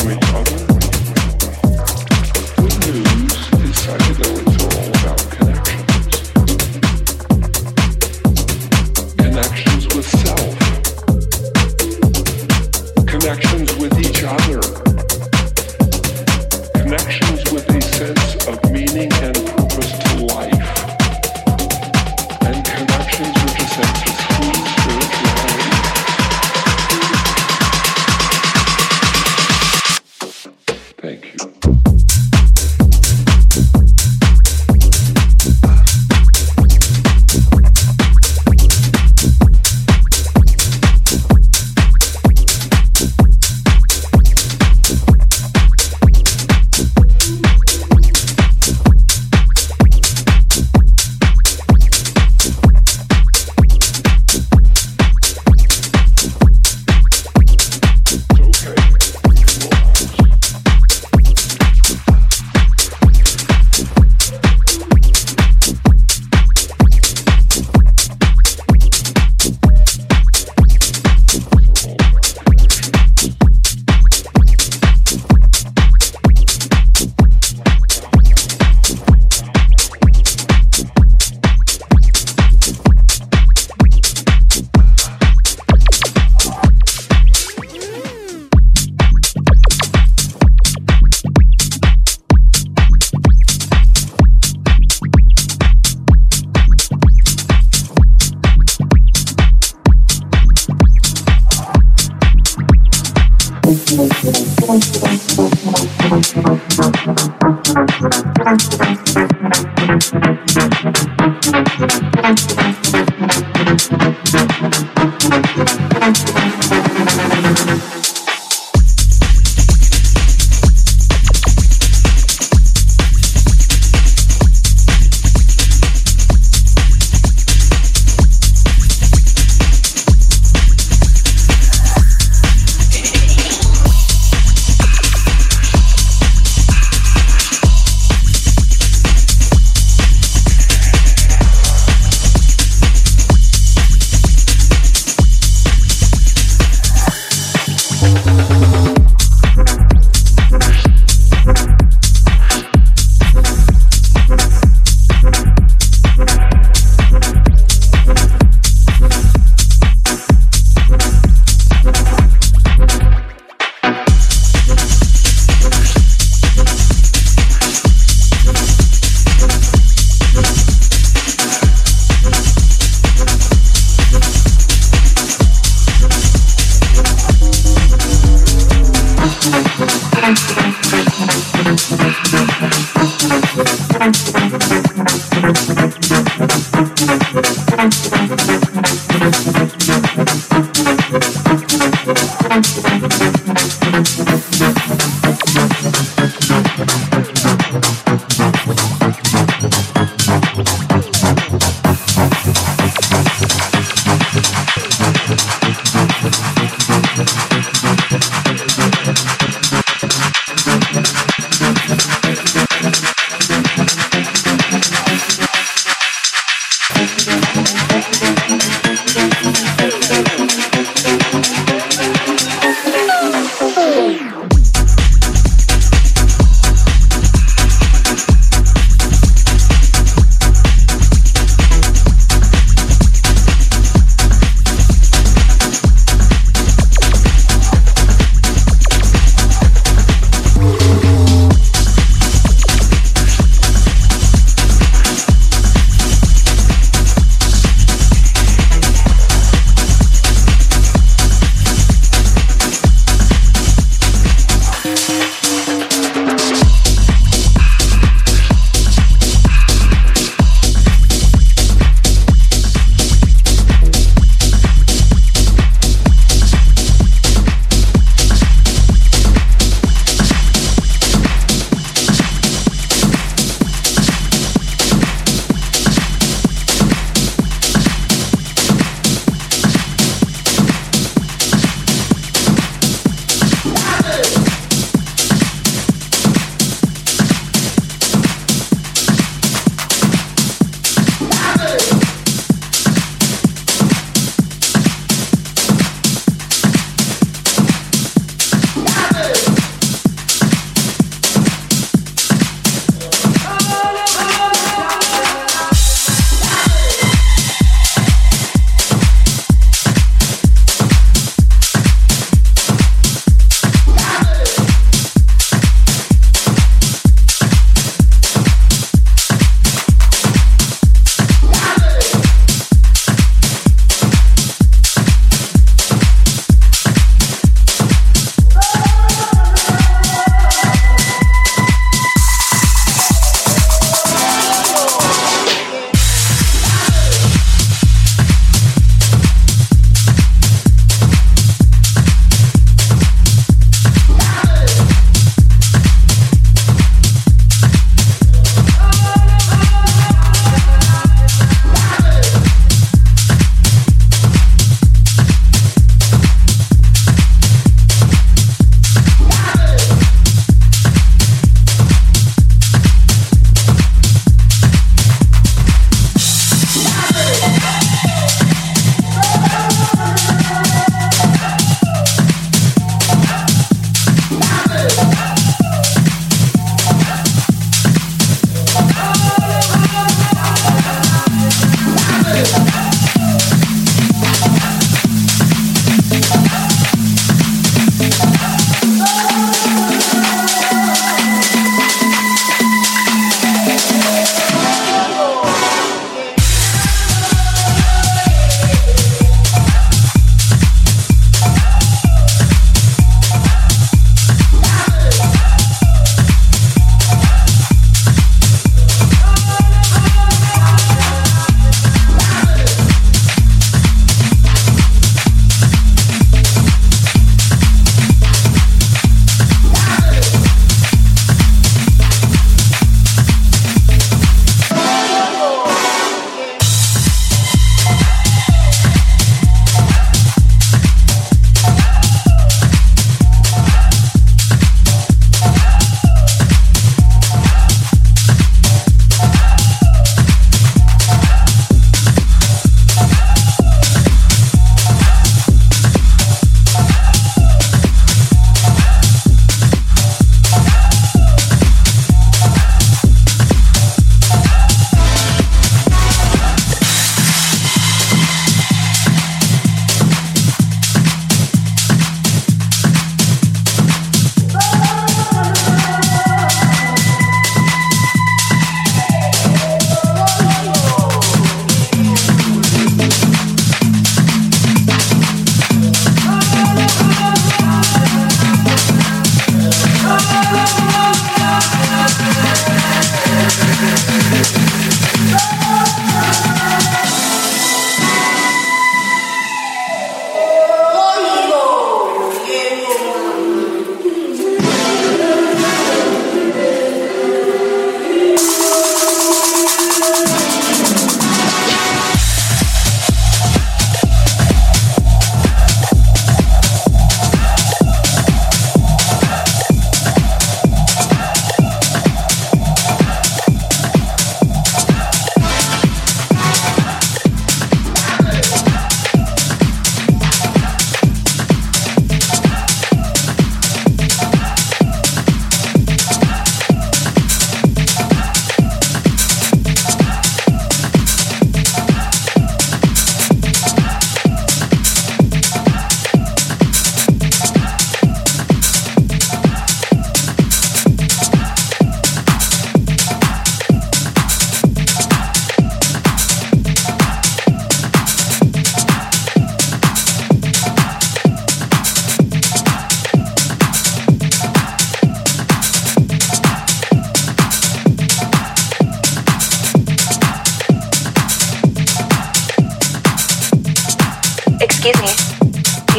coming talking?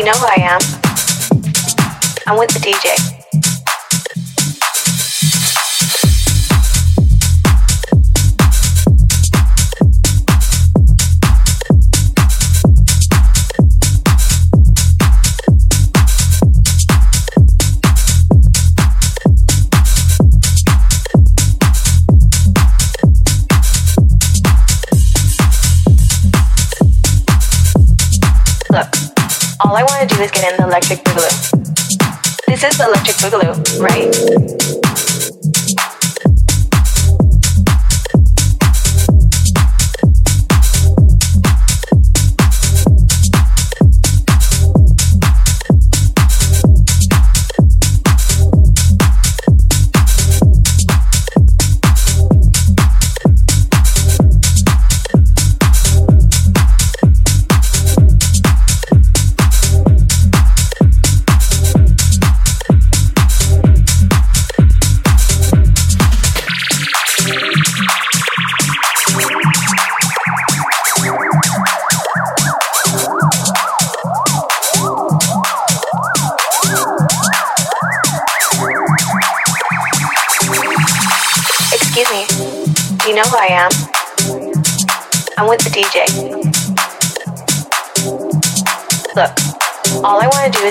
You know who I am? I'm with the DJ. All I want to do is get in the electric boogaloo. This is the electric boogaloo, right?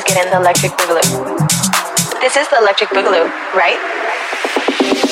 Get in the electric boogaloo. This is the electric boogaloo, right?